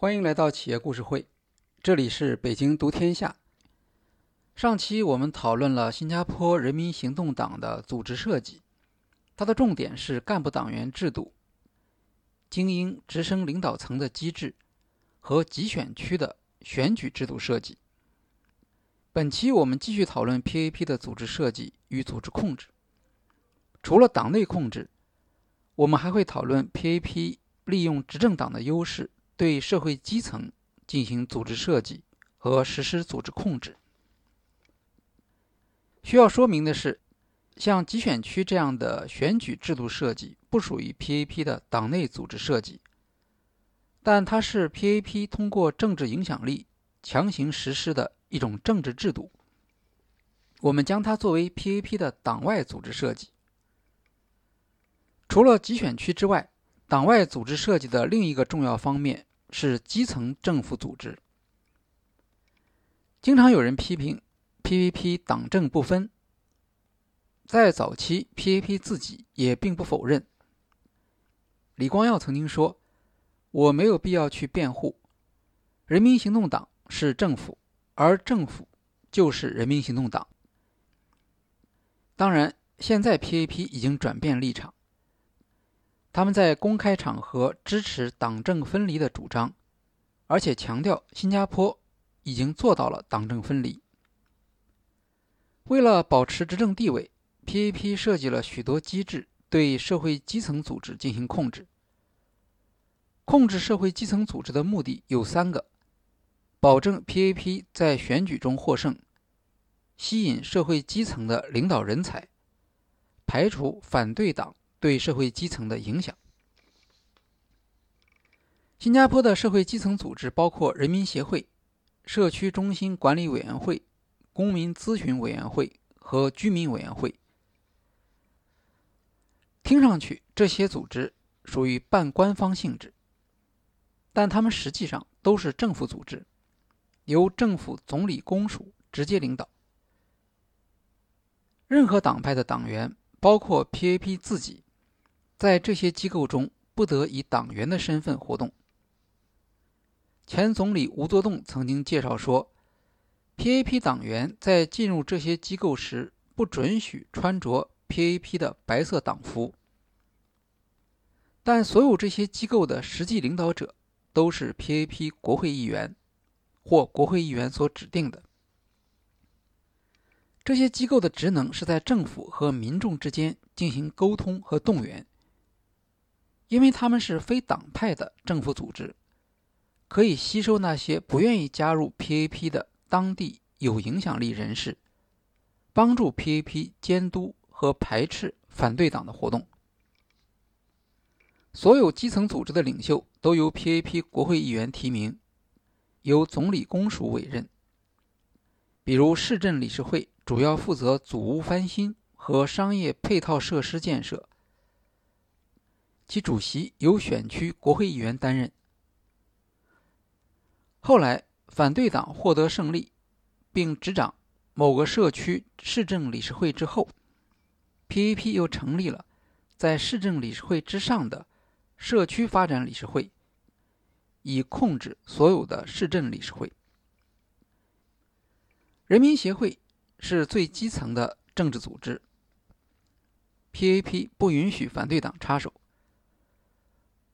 欢迎来到企业故事会，这里是北京读天下。上期我们讨论了新加坡人民行动党的组织设计，它的重点是干部党员制度、精英直升领导层的机制和集选区的选举制度设计。本期我们继续讨论 PAP 的组织设计与组织控制。除了党内控制，我们还会讨论 PAP 利用执政党的优势。对社会基层进行组织设计和实施组织控制。需要说明的是，像集选区这样的选举制度设计不属于 PAP 的党内组织设计，但它是 PAP 通过政治影响力强行实施的一种政治制度。我们将它作为 PAP 的党外组织设计。除了集选区之外，党外组织设计的另一个重要方面。是基层政府组织。经常有人批评 PVP 党政不分，在早期 PAP 自己也并不否认。李光耀曾经说：“我没有必要去辩护，人民行动党是政府，而政府就是人民行动党。”当然，现在 PAP 已经转变立场。他们在公开场合支持党政分离的主张，而且强调新加坡已经做到了党政分离。为了保持执政地位，PAP 设计了许多机制，对社会基层组织进行控制。控制社会基层组织的目的有三个：保证 PAP 在选举中获胜，吸引社会基层的领导人才，排除反对党。对社会基层的影响。新加坡的社会基层组织包括人民协会、社区中心管理委员会、公民咨询委员会和居民委员会。听上去，这些组织属于半官方性质，但他们实际上都是政府组织，由政府总理公署直接领导。任何党派的党员，包括 PAP 自己。在这些机构中，不得以党员的身份活动。前总理吴作栋曾经介绍说，PAP 党员在进入这些机构时，不准许穿着 PAP 的白色党服。但所有这些机构的实际领导者都是 PAP 国会议员或国会议员所指定的。这些机构的职能是在政府和民众之间进行沟通和动员。因为他们是非党派的政府组织，可以吸收那些不愿意加入 PAP 的当地有影响力人士，帮助 PAP 监督和排斥反对党的活动。所有基层组织的领袖都由 PAP 国会议员提名，由总理公署委任。比如市镇理事会主要负责祖屋翻新和商业配套设施建设。其主席由选区国会议员担任。后来，反对党获得胜利，并执掌某个社区市政理事会之后，PAP 又成立了在市政理事会之上的社区发展理事会，以控制所有的市政理事会。人民协会是最基层的政治组织，PAP 不允许反对党插手。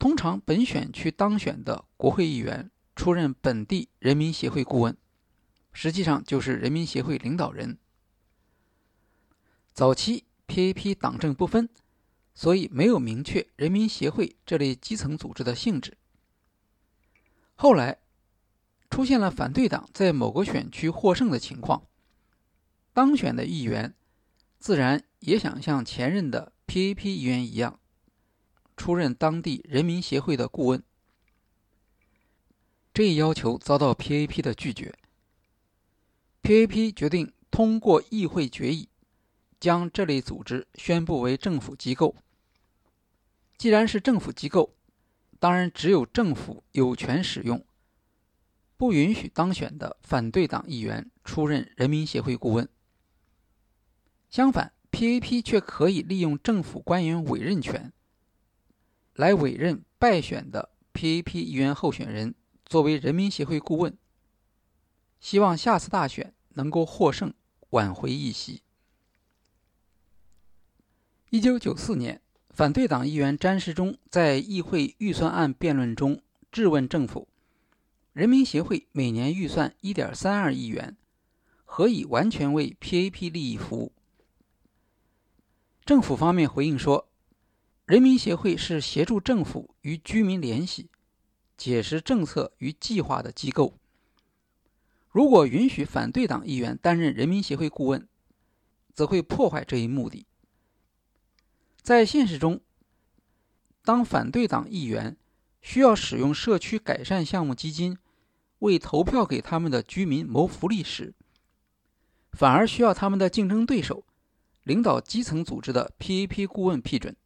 通常，本选区当选的国会议员出任本地人民协会顾问，实际上就是人民协会领导人。早期 PAP 党政不分，所以没有明确人民协会这类基层组织的性质。后来出现了反对党在某个选区获胜的情况，当选的议员自然也想像前任的 PAP 议员一样。出任当地人民协会的顾问，这一要求遭到 PAP 的拒绝。PAP 决定通过议会决议，将这类组织宣布为政府机构。既然是政府机构，当然只有政府有权使用，不允许当选的反对党议员出任人民协会顾问。相反，PAP 却可以利用政府官员委任权。来委任败选的 PAP 议员候选人作为人民协会顾问，希望下次大选能够获胜，挽回一席。一九九四年，反对党议员詹时忠在议会预算案辩论中质问政府：“人民协会每年预算一点三二亿元，何以完全为 PAP 利益服务？”政府方面回应说：“人民协会是协助政府与居民联系、解释政策与计划的机构。如果允许反对党议员担任人民协会顾问，则会破坏这一目的。”在现实中，当反对党议员需要使用社区改善项目基金为投票给他们的居民谋福利时，反而需要他们的竞争对手领导基层组织的 PAP 顾问批准。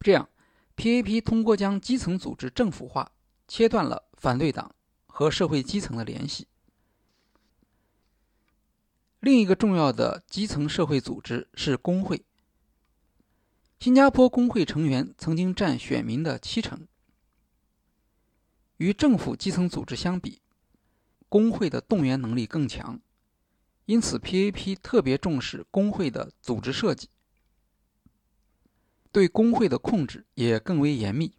这样，PAP 通过将基层组织政府化，切断了反对党和社会基层的联系。另一个重要的基层社会组织是工会。新加坡工会成员曾经占选民的七成。与政府基层组织相比，工会的动员能力更强，因此 PAP 特别重视工会的组织设计，对工会的控制也更为严密。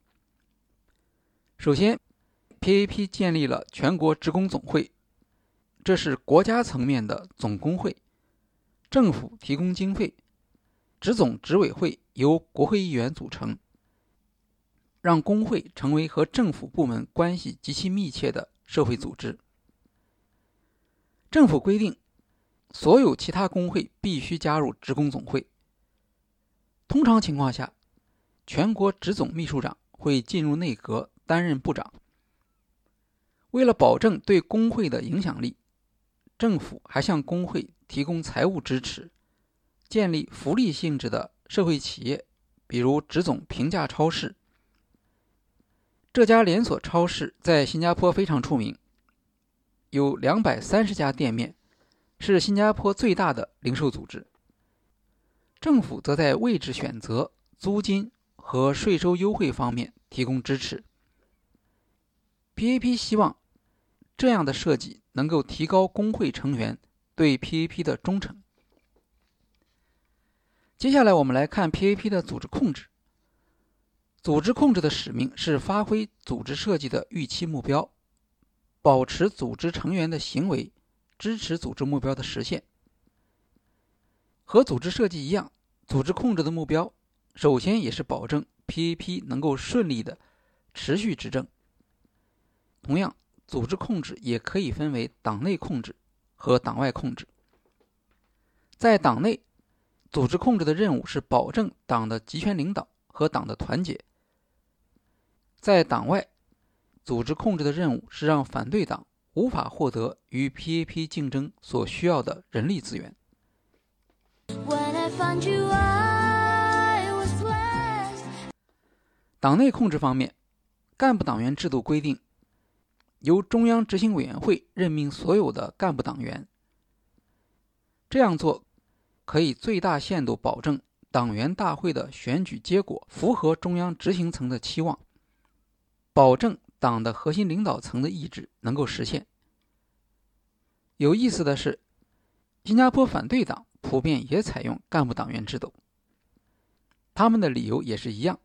首先，PAP 建立了全国职工总会，这是国家层面的总工会，政府提供经费。职总执委会由国会议员组成，让工会成为和政府部门关系极其密切的社会组织。政府规定，所有其他工会必须加入职工总会。通常情况下，全国职总秘书长会进入内阁担任部长。为了保证对工会的影响力，政府还向工会提供财务支持。建立福利性质的社会企业，比如职总平价超市。这家连锁超市在新加坡非常出名，有两百三十家店面，是新加坡最大的零售组织。政府则在位置选择、租金和税收优惠方面提供支持。PAP 希望这样的设计能够提高工会成员对 PAP 的忠诚。接下来，我们来看 PAP 的组织控制。组织控制的使命是发挥组织设计的预期目标，保持组织成员的行为，支持组织目标的实现。和组织设计一样，组织控制的目标首先也是保证 PAP 能够顺利的持续执政。同样，组织控制也可以分为党内控制和党外控制。在党内，组织控制的任务是保证党的集权领导和党的团结。在党外，组织控制的任务是让反对党无法获得与 PAP 竞争所需要的人力资源。党内控制方面，干部党员制度规定，由中央执行委员会任命所有的干部党员。这样做。可以最大限度保证党员大会的选举结果符合中央执行层的期望，保证党的核心领导层的意志能够实现。有意思的是，新加坡反对党普遍也采用干部党员制度，他们的理由也是一样，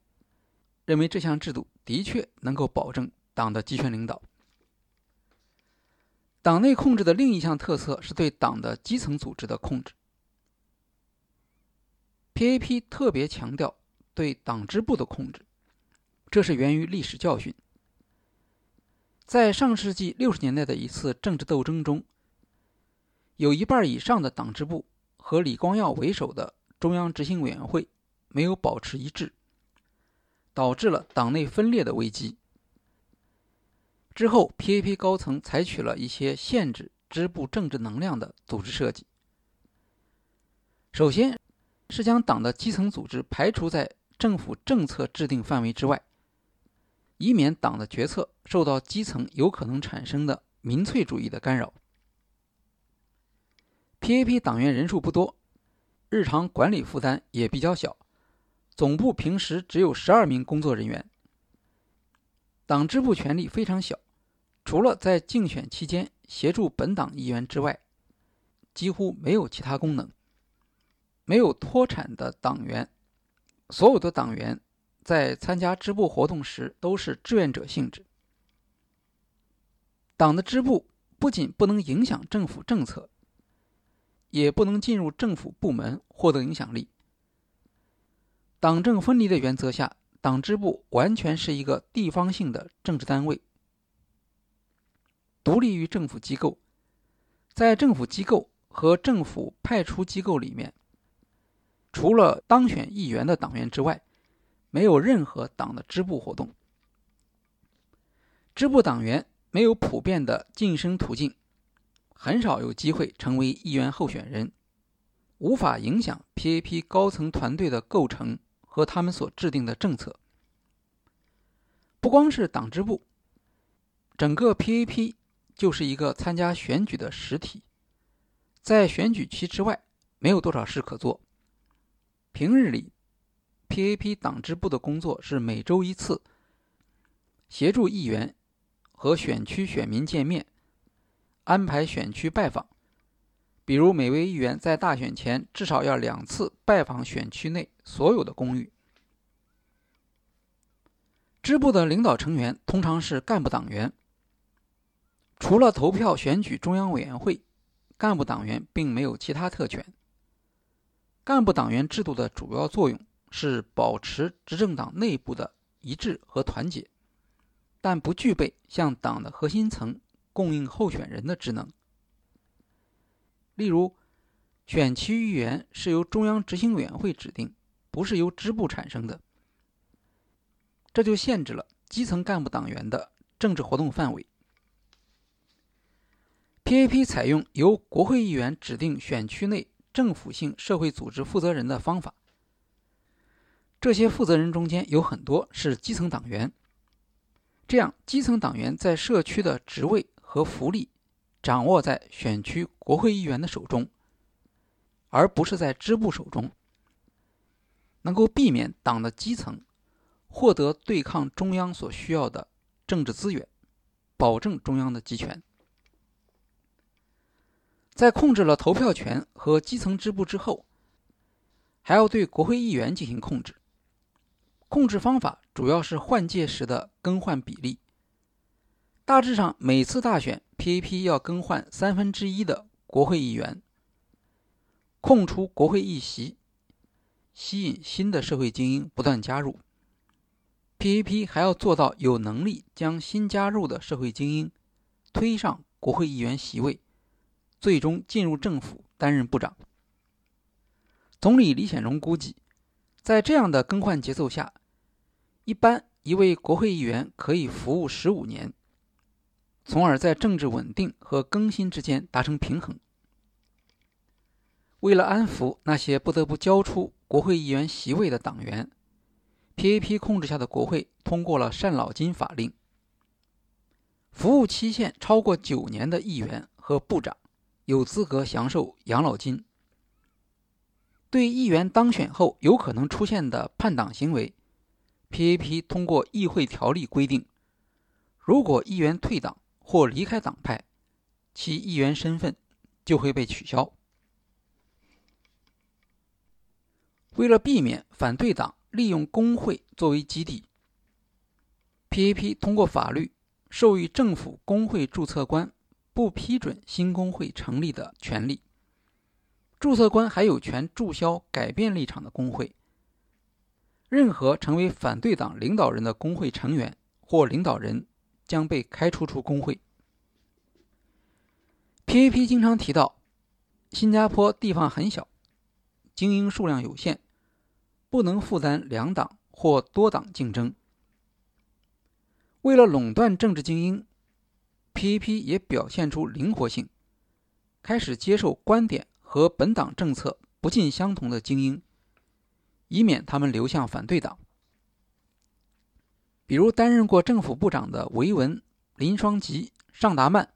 认为这项制度的确能够保证党的集权领导。党内控制的另一项特色是对党的基层组织的控制。PAP 特别强调对党支部的控制，这是源于历史教训。在上世纪六十年代的一次政治斗争中，有一半以上的党支部和李光耀为首的中央执行委员会没有保持一致，导致了党内分裂的危机。之后，PAP 高层采取了一些限制支部政治能量的组织设计。首先。是将党的基层组织排除在政府政策制定范围之外，以免党的决策受到基层有可能产生的民粹主义的干扰。PAP 党员人数不多，日常管理负担也比较小，总部平时只有十二名工作人员。党支部权力非常小，除了在竞选期间协助本党议员之外，几乎没有其他功能。没有脱产的党员，所有的党员在参加支部活动时都是志愿者性质。党的支部不仅不能影响政府政策，也不能进入政府部门获得影响力。党政分离的原则下，党支部完全是一个地方性的政治单位，独立于政府机构。在政府机构和政府派出机构里面。除了当选议员的党员之外，没有任何党的支部活动。支部党员没有普遍的晋升途径，很少有机会成为议员候选人，无法影响 PAP 高层团队的构成和他们所制定的政策。不光是党支部，整个 PAP 就是一个参加选举的实体，在选举期之外，没有多少事可做。平日里，PAP 党支部的工作是每周一次，协助议员和选区选民见面，安排选区拜访。比如，每位议员在大选前至少要两次拜访选区内所有的公寓。支部的领导成员通常是干部党员，除了投票选举中央委员会，干部党员并没有其他特权。干部党员制度的主要作用是保持执政党内部的一致和团结，但不具备向党的核心层供应候选人的职能。例如，选区议员是由中央执行委员会指定，不是由支部产生的，这就限制了基层干部党员的政治活动范围。PAP 采用由国会议员指定选区内。政府性社会组织负责人的方法，这些负责人中间有很多是基层党员，这样基层党员在社区的职位和福利掌握在选区国会议员的手中，而不是在支部手中，能够避免党的基层获得对抗中央所需要的政治资源，保证中央的集权。在控制了投票权和基层支部之后，还要对国会议员进行控制。控制方法主要是换届时的更换比例。大致上，每次大选，PAP 要更换三分之一的国会议员，空出国会议席，吸引新的社会精英不断加入。PAP 还要做到有能力将新加入的社会精英推上国会议员席位。最终进入政府担任部长。总理李显荣估计，在这样的更换节奏下，一般一位国会议员可以服务十五年，从而在政治稳定和更新之间达成平衡。为了安抚那些不得不交出国会议员席位的党员，PAP 控制下的国会通过了赡老金法令，服务期限超过九年的议员和部长。有资格享受养老金。对议员当选后有可能出现的叛党行为，PAP 通过议会条例规定，如果议员退党或离开党派，其议员身份就会被取消。为了避免反对党利用工会作为基地，PAP 通过法律授予政府工会注册官。不批准新工会成立的权利，注册官还有权注销改变立场的工会。任何成为反对党领导人的工会成员或领导人将被开除出工会。PAP 经常提到，新加坡地方很小，精英数量有限，不能负担两党或多党竞争。为了垄断政治精英。PAP 也表现出灵活性，开始接受观点和本党政策不尽相同的精英，以免他们流向反对党。比如担任过政府部长的维文、林双吉、尚达曼，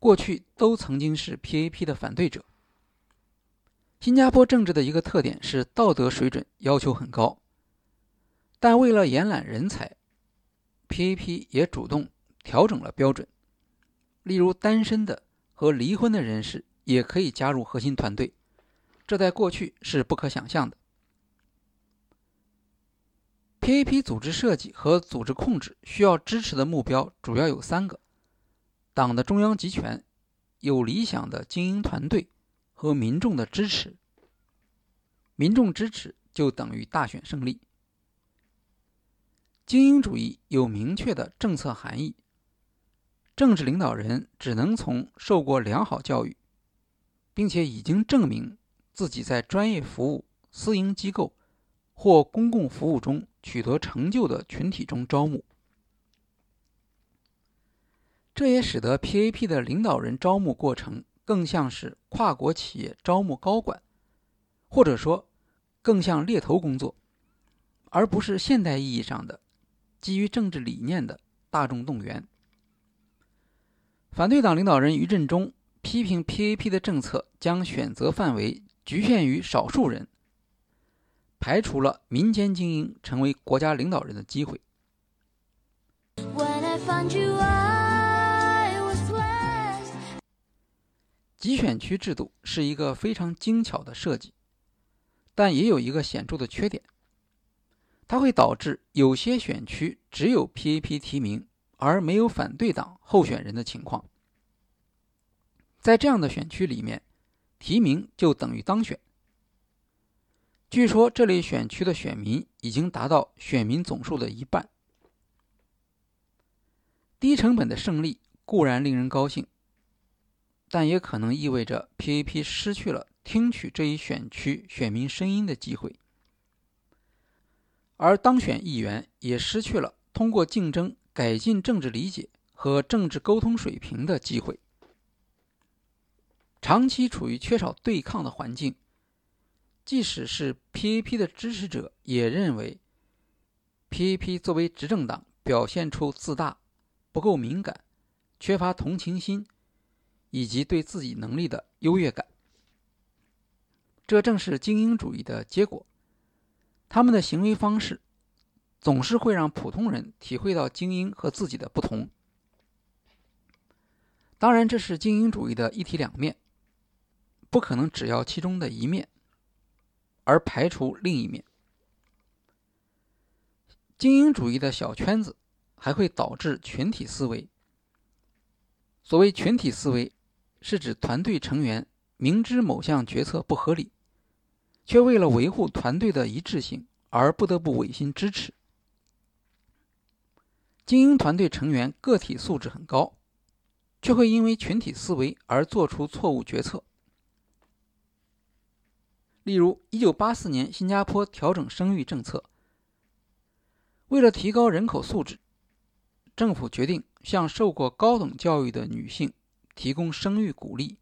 过去都曾经是 PAP 的反对者。新加坡政治的一个特点是道德水准要求很高，但为了延揽人才。，PAP 也主动调整了标准，例如单身的和离婚的人士也可以加入核心团队，这在过去是不可想象的。KAP 组织设计和组织控制需要支持的目标主要有三个：党的中央集权、有理想的精英团队和民众的支持。民众支持就等于大选胜利。精英主义有明确的政策含义，政治领导人只能从受过良好教育，并且已经证明自己在专业服务、私营机构或公共服务中。取得成就的群体中招募，这也使得 PAP 的领导人招募过程更像是跨国企业招募高管，或者说更像猎头工作，而不是现代意义上的基于政治理念的大众动员。反对党领导人于振中批评 PAP 的政策将选择范围局限于少数人。排除了民间精英成为国家领导人的机会。集选区制度是一个非常精巧的设计，但也有一个显著的缺点，它会导致有些选区只有 PAP 提名而没有反对党候选人的情况。在这样的选区里面，提名就等于当选。据说这类选区的选民已经达到选民总数的一半。低成本的胜利固然令人高兴，但也可能意味着 PAP 失去了听取这一选区选民声音的机会，而当选议员也失去了通过竞争改进政治理解和政治沟通水平的机会。长期处于缺少对抗的环境。即使是 PAP 的支持者也认为，PAP 作为执政党表现出自大、不够敏感、缺乏同情心，以及对自己能力的优越感。这正是精英主义的结果。他们的行为方式总是会让普通人体会到精英和自己的不同。当然，这是精英主义的一体两面，不可能只要其中的一面。而排除另一面，精英主义的小圈子还会导致群体思维。所谓群体思维，是指团队成员明知某项决策不合理，却为了维护团队的一致性而不得不违心支持。精英团队成员个体素质很高，却会因为群体思维而做出错误决策。例如，1984年新加坡调整生育政策，为了提高人口素质，政府决定向受过高等教育的女性提供生育鼓励，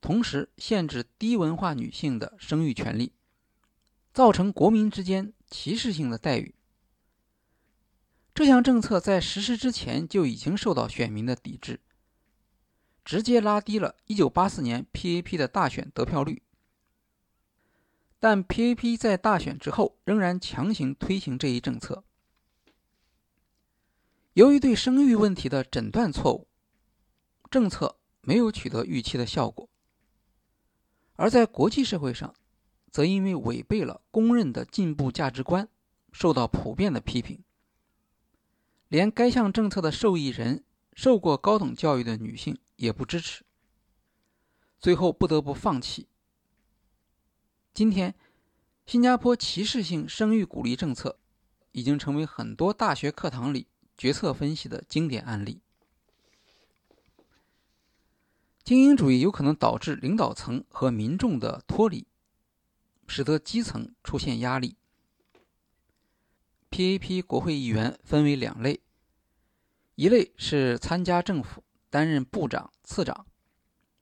同时限制低文化女性的生育权利，造成国民之间歧视性的待遇。这项政策在实施之前就已经受到选民的抵制，直接拉低了1984年 PAP 的大选得票率。但 PAP 在大选之后仍然强行推行这一政策。由于对生育问题的诊断错误，政策没有取得预期的效果。而在国际社会上，则因为违背了公认的进步价值观，受到普遍的批评。连该项政策的受益人——受过高等教育的女性也不支持，最后不得不放弃。今天，新加坡歧视性生育鼓励政策已经成为很多大学课堂里决策分析的经典案例。精英主义有可能导致领导层和民众的脱离，使得基层出现压力。PAP 国会议员分为两类，一类是参加政府担任部长、次长，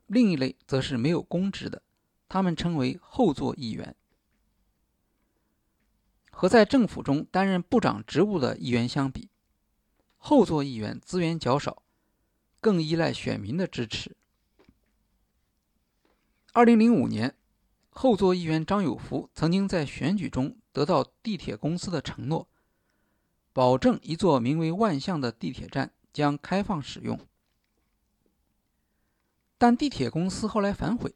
另一类则是没有公职的。他们称为后座议员，和在政府中担任部长职务的议员相比，后座议员资源较少，更依赖选民的支持。二零零五年，后座议员张有福曾经在选举中得到地铁公司的承诺，保证一座名为万象的地铁站将开放使用。但地铁公司后来反悔，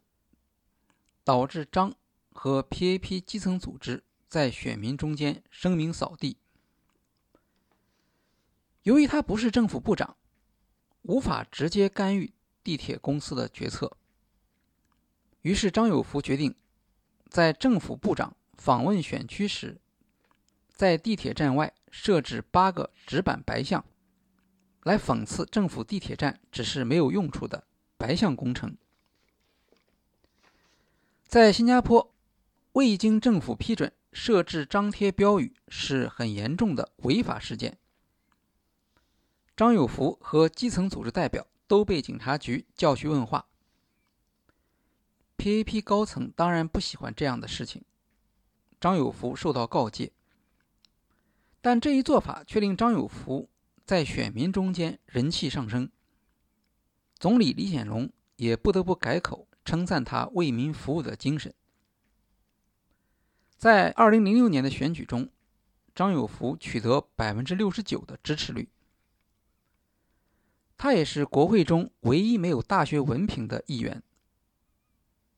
导致张和 PAP 基层组织在选民中间声名扫地。由于他不是政府部长，无法直接干预地铁公司的决策，于是张有福决定在政府部长访问选区时，在地铁站外设置八个纸板白象，来讽刺政府地铁站只是没有用处的白象工程。在新加坡，未经政府批准设置张贴标语是很严重的违法事件。张有福和基层组织代表都被警察局叫去问话。PAP 高层当然不喜欢这样的事情，张有福受到告诫。但这一做法却令张有福在选民中间人气上升。总理李显龙也不得不改口称赞他为民服务的精神。在2006年的选举中，张有福取得百分之六十九的支持率。他也是国会中唯一没有大学文凭的议员。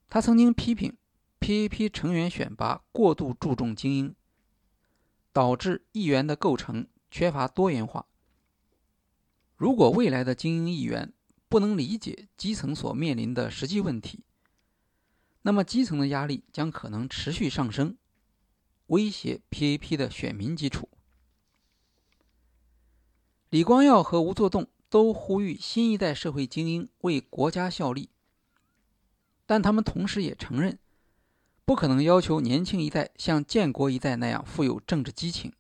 他曾经批评 PAP 成员选拔过度注重精英，导致议员的构成缺乏多元化。如果未来的精英议员不能理解基层所面临的实际问题，那么基层的压力将可能持续上升，威胁 PAP 的选民基础。李光耀和吴作栋。都呼吁新一代社会精英为国家效力，但他们同时也承认，不可能要求年轻一代像建国一代那样富有政治激情。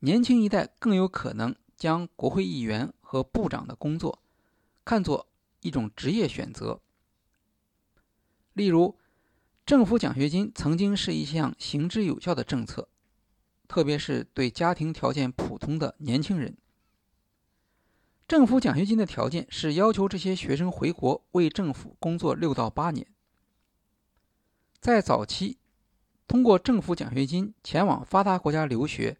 年轻一代更有可能将国会议员和部长的工作看作一种职业选择。例如，政府奖学金曾经是一项行之有效的政策，特别是对家庭条件普通的年轻人。政府奖学金的条件是要求这些学生回国为政府工作六到八年。在早期，通过政府奖学金前往发达国家留学，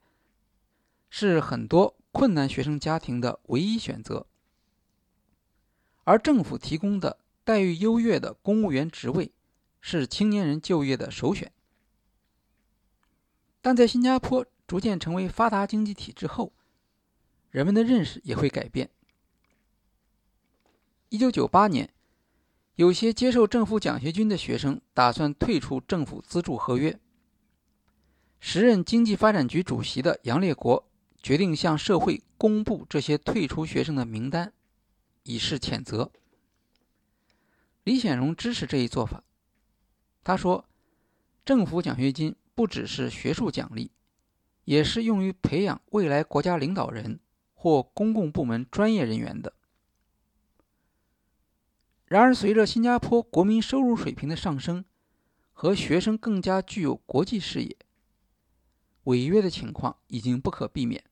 是很多困难学生家庭的唯一选择。而政府提供的待遇优越的公务员职位，是青年人就业的首选。但在新加坡逐渐成为发达经济体之后，人们的认识也会改变。一九九八年，有些接受政府奖学金的学生打算退出政府资助合约。时任经济发展局主席的杨烈国决定向社会公布这些退出学生的名单，以示谴责。李显荣支持这一做法。他说：“政府奖学金不只是学术奖励，也是用于培养未来国家领导人或公共部门专业人员的。”然而，随着新加坡国民收入水平的上升，和学生更加具有国际视野，违约的情况已经不可避免。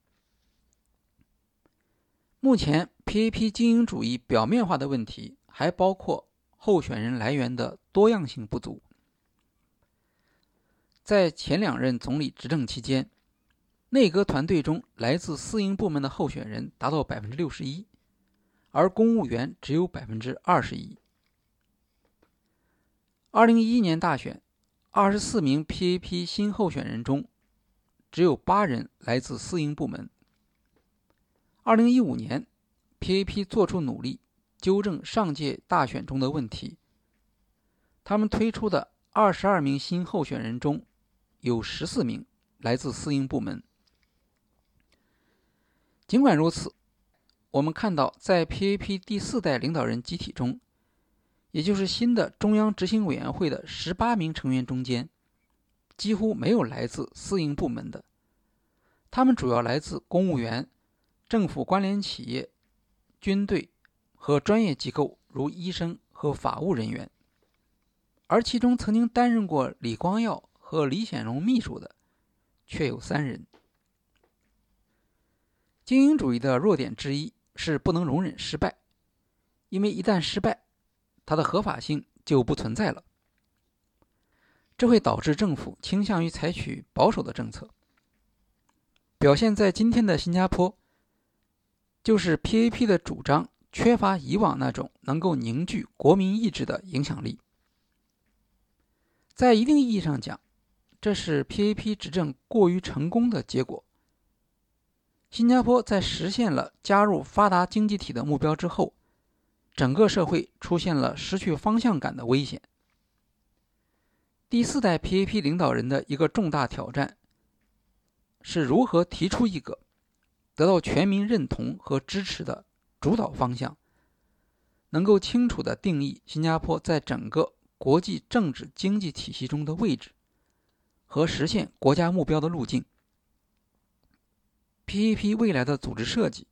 目前，PAP 精英主义表面化的问题还包括候选人来源的多样性不足。在前两任总理执政期间，内阁团队中来自私营部门的候选人达到百分之六十一。而公务员只有百分之二十一。二零一一年大选，二十四名 PAP 新候选人中，只有八人来自私营部门。二零一五年，PAP 做出努力纠正上届大选中的问题。他们推出的二十二名新候选人中，有十四名来自私营部门。尽管如此。我们看到，在 PAP 第四代领导人集体中，也就是新的中央执行委员会的十八名成员中间，几乎没有来自私营部门的，他们主要来自公务员、政府关联企业、军队和专业机构，如医生和法务人员。而其中曾经担任过李光耀和李显荣秘书的，却有三人。精英主义的弱点之一。是不能容忍失败，因为一旦失败，它的合法性就不存在了。这会导致政府倾向于采取保守的政策。表现在今天的新加坡，就是 PAP 的主张缺乏以往那种能够凝聚国民意志的影响力。在一定意义上讲，这是 PAP 执政过于成功的结果。新加坡在实现了加入发达经济体的目标之后，整个社会出现了失去方向感的危险。第四代 PAP 领导人的一个重大挑战。是如何提出一个得到全民认同和支持的主导方向，能够清楚地定义新加坡在整个国际政治经济体系中的位置和实现国家目标的路径？PAP 未来的组织设计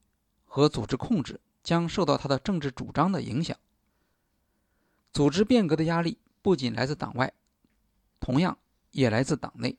和组织控制将受到它的政治主张的影响。组织变革的压力不仅来自党外，同样也来自党内。